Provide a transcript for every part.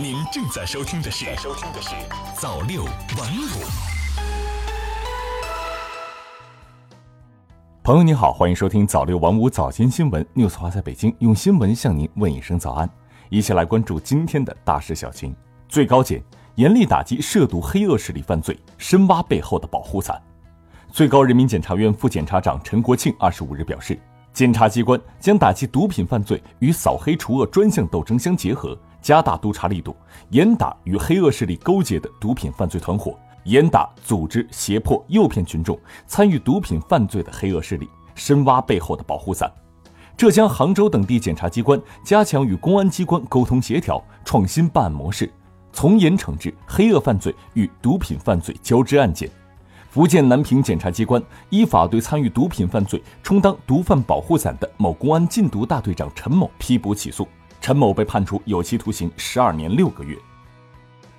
您正在收听的是《收听的是早六晚五》。朋友你好，欢迎收听早六晚五早间新闻，news 华在北京用新闻向您问一声早安。一起来关注今天的大事小情。最高检严厉打击涉毒黑恶势力犯罪，深挖背后的保护伞。最高人民检察院副检察长陈国庆二十五日表示，检察机关将打击毒品犯罪与扫黑除恶专项斗争相结合。加大督查力度，严打与黑恶势力勾结的毒品犯罪团伙，严打组织、胁迫、诱骗群众参与毒品犯罪的黑恶势力，深挖背后的保护伞。浙江杭州等地检察机关加强与公安机关沟通协调，创新办案模式，从严惩治黑恶犯罪与毒品犯罪交织案件。福建南平检察机关依法对参与毒品犯罪、充当毒贩保护伞的某公安禁毒大队长陈某批捕起诉。陈某被判处有期徒刑十二年六个月。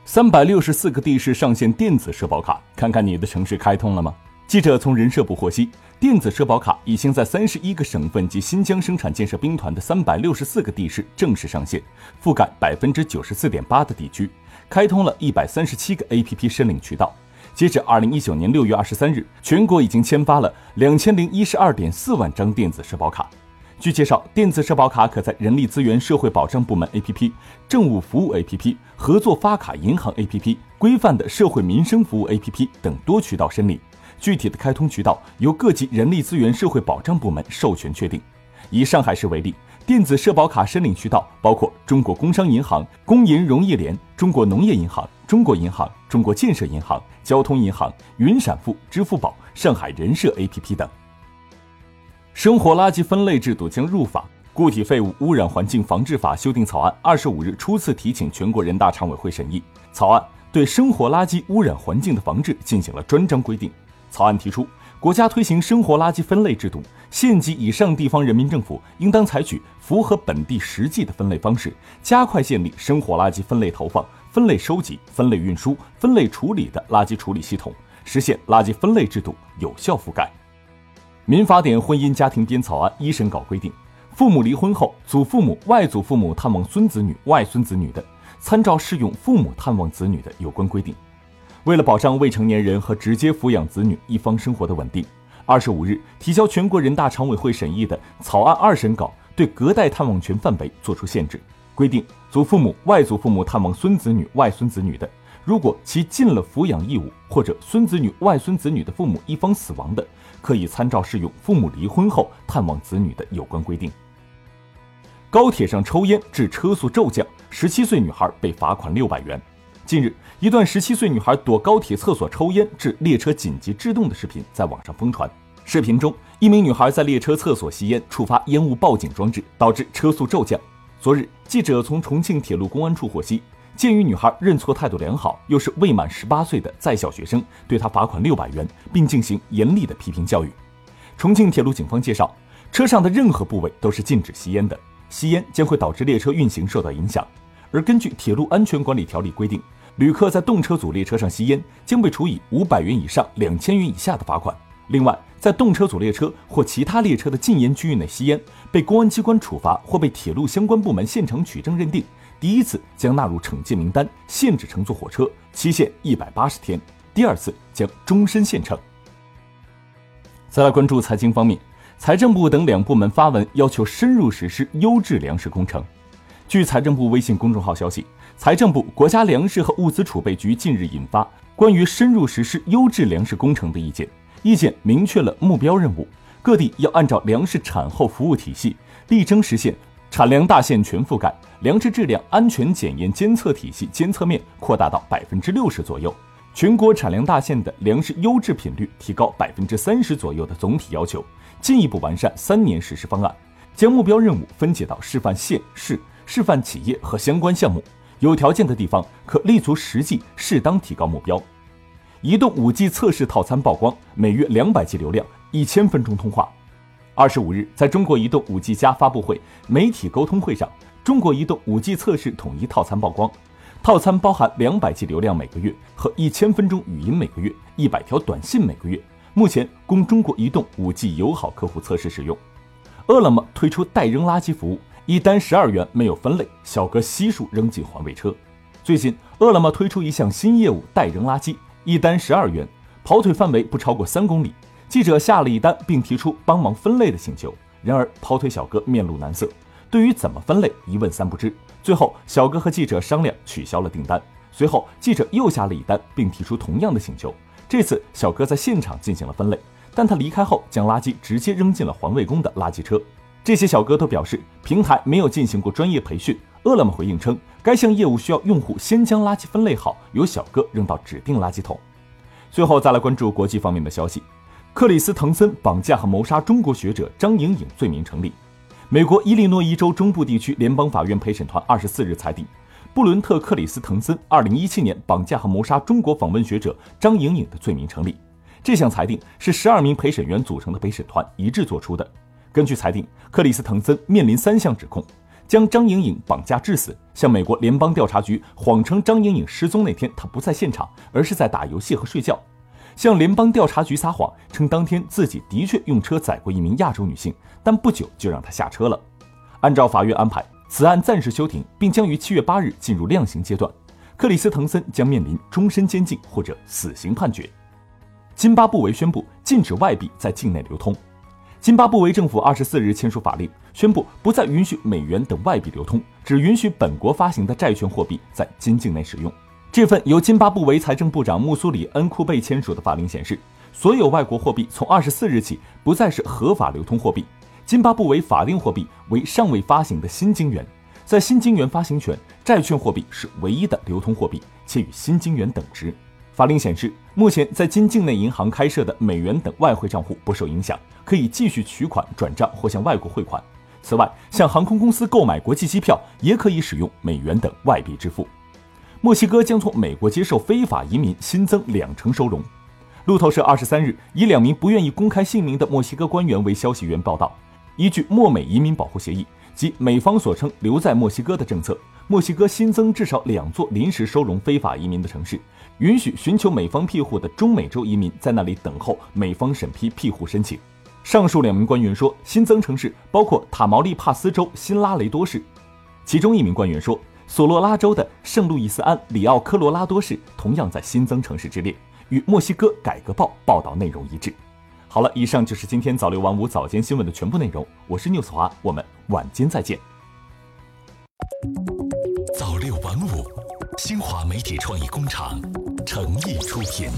三百六十四个地市上线电子社保卡，看看你的城市开通了吗？记者从人社部获悉，电子社保卡已经在三十一个省份及新疆生产建设兵团的三百六十四个地市正式上线，覆盖百分之九十四点八的地区，开通了一百三十七个 APP 申领渠道。截至二零一九年六月二十三日，全国已经签发了两千零一十二点四万张电子社保卡。据介绍，电子社保卡可在人力资源社会保障部门 APP、政务服务 APP、合作发卡银行 APP、规范的社会民生服务 APP 等多渠道申领。具体的开通渠道由各级人力资源社会保障部门授权确定。以上海市为例，电子社保卡申领渠道包括中国工商银行、工银融业联、中国农业银行、中国银行、中国建设银行、交通银行、云闪付、支付宝、上海人社 APP 等。生活垃圾分类制度将入法，《固体废物污染环境防治法》修订草案二十五日初次提请全国人大常委会审议。草案对生活垃圾污染环境的防治进行了专章规定。草案提出，国家推行生活垃圾分类制度，县级以上地方人民政府应当采取符合本地实际的分类方式，加快建立生活垃圾分类投放、分类收集、分类运输、分类处理的垃圾处理系统，实现垃圾分类制度有效覆盖。民法典婚姻家庭编草案一审稿规定，父母离婚后，祖父母、外祖父母探望孙子女、外孙子女的，参照适用父母探望子女的有关规定。为了保障未成年人和直接抚养子女一方生活的稳定，二十五日提交全国人大常委会审议的草案二审稿对隔代探望权范围作出限制，规定祖父母、外祖父母探望孙子女、外孙子女的，如果其尽了抚养义务或者孙子女、外孙子女的父母一方死亡的。可以参照适用父母离婚后探望子女的有关规定。高铁上抽烟致车速骤降，十七岁女孩被罚款六百元。近日，一段十七岁女孩躲高铁厕所抽烟致列车紧急制动的视频在网上疯传。视频中，一名女孩在列车厕所吸烟，触发烟雾报警装置，导致车速骤降。昨日，记者从重庆铁路公安处获悉。鉴于女孩认错态度良好，又是未满十八岁的在校学生，对她罚款六百元，并进行严厉的批评教育。重庆铁路警方介绍，车上的任何部位都是禁止吸烟的，吸烟将会导致列车运行受到影响。而根据《铁路安全管理条例》规定，旅客在动车组列车上吸烟，将被处以五百元以上两千元以下的罚款。另外，在动车组列车或其他列车的禁烟区域内吸烟，被公安机关处罚或被铁路相关部门现场取证认定。第一次将纳入惩戒名单，限制乘坐火车，期限一百八十天；第二次将终身限乘。再来关注财经方面，财政部等两部门发文要求深入实施优质粮食工程。据财政部微信公众号消息，财政部、国家粮食和物资储备局近日印发关于深入实施优质粮食工程的意见，意见明确了目标任务，各地要按照粮食产后服务体系，力争实现。产粮大县全覆盖，粮食质量安全检验监测体系监测面扩大到百分之六十左右，全国产粮大县的粮食优质品率提高百分之三十左右的总体要求，进一步完善三年实施方案，将目标任务分解到示范县市、示范企业和相关项目，有条件的地方可立足实际，适当提高目标。移动五 G 测试套餐曝光，每月两百 G 流量，一千分钟通话。二十五日，在中国移动五 G 加发布会媒体沟通会上，中国移动五 G 测试统一套餐曝光。套餐包含两百 G 流量每个月和一千分钟语音每个月、一百条短信每个月，目前供中国移动五 G 友好客户测试使用。饿了么推出代扔垃圾服务，一单十二元没有分类，小哥悉数扔进环卫车。最近，饿了么推出一项新业务——代扔垃圾，一单十二元，跑腿范围不超过三公里。记者下了一单，并提出帮忙分类的请求，然而跑腿小哥面露难色，对于怎么分类一问三不知。最后，小哥和记者商量取消了订单。随后，记者又下了一单，并提出同样的请求。这次，小哥在现场进行了分类，但他离开后将垃圾直接扔进了环卫工的垃圾车。这些小哥都表示，平台没有进行过专业培训。饿了么回应称，该项业务需要用户先将垃圾分类好，由小哥扔到指定垃圾桶。最后再来关注国际方面的消息：克里斯滕森绑架和谋杀中国学者张莹颖罪名成立。美国伊利诺伊州中部地区联邦法院陪审团二十四日裁定，布伦特·克里斯滕森二零一七年绑架和谋杀中国访问学者张莹颖的罪名成立。这项裁定是十二名陪审员组成的陪审团一致作出的。根据裁定，克里斯滕森面临三项指控。将张莹颖绑架致死，向美国联邦调查局谎称张莹颖失踪那天他不在现场，而是在打游戏和睡觉；向联邦调查局撒谎，称当天自己的确用车载过一名亚洲女性，但不久就让她下车了。按照法院安排，此案暂时休庭，并将于七月八日进入量刑阶段。克里斯滕森将面临终身监禁或者死刑判决。津巴布韦宣布禁止外币在境内流通。津巴布韦政府二十四日签署法令，宣布不再允许美元等外币流通，只允许本国发行的债券货币在津境内使用。这份由津巴布韦财政部长穆苏里恩库贝签署的法令显示，所有外国货币从二十四日起不再是合法流通货币。津巴布韦法定货币为尚未发行的新金元，在新金元发行权，债券货币是唯一的流通货币，且与新金元等值。法令显示，目前在金境内银行开设的美元等外汇账户不受影响，可以继续取款、转账或向外国汇款。此外，向航空公司购买国际机票也可以使用美元等外币支付。墨西哥将从美国接受非法移民新增两成收容。路透社二十三日以两名不愿意公开姓名的墨西哥官员为消息源报道，依据墨美移民保护协议及美方所称留在墨西哥的政策。墨西哥新增至少两座临时收容非法移民的城市，允许寻求美方庇护的中美洲移民在那里等候美方审批庇护申请。上述两名官员说，新增城市包括塔毛利帕斯州新拉雷多市。其中一名官员说，索罗拉州的圣路易斯安里奥科罗拉多市同样在新增城市之列，与墨西哥改革报报道内容一致。好了，以上就是今天早六晚五早间新闻的全部内容。我是 news 华，我们晚间再见。媒体创意工厂诚意出品。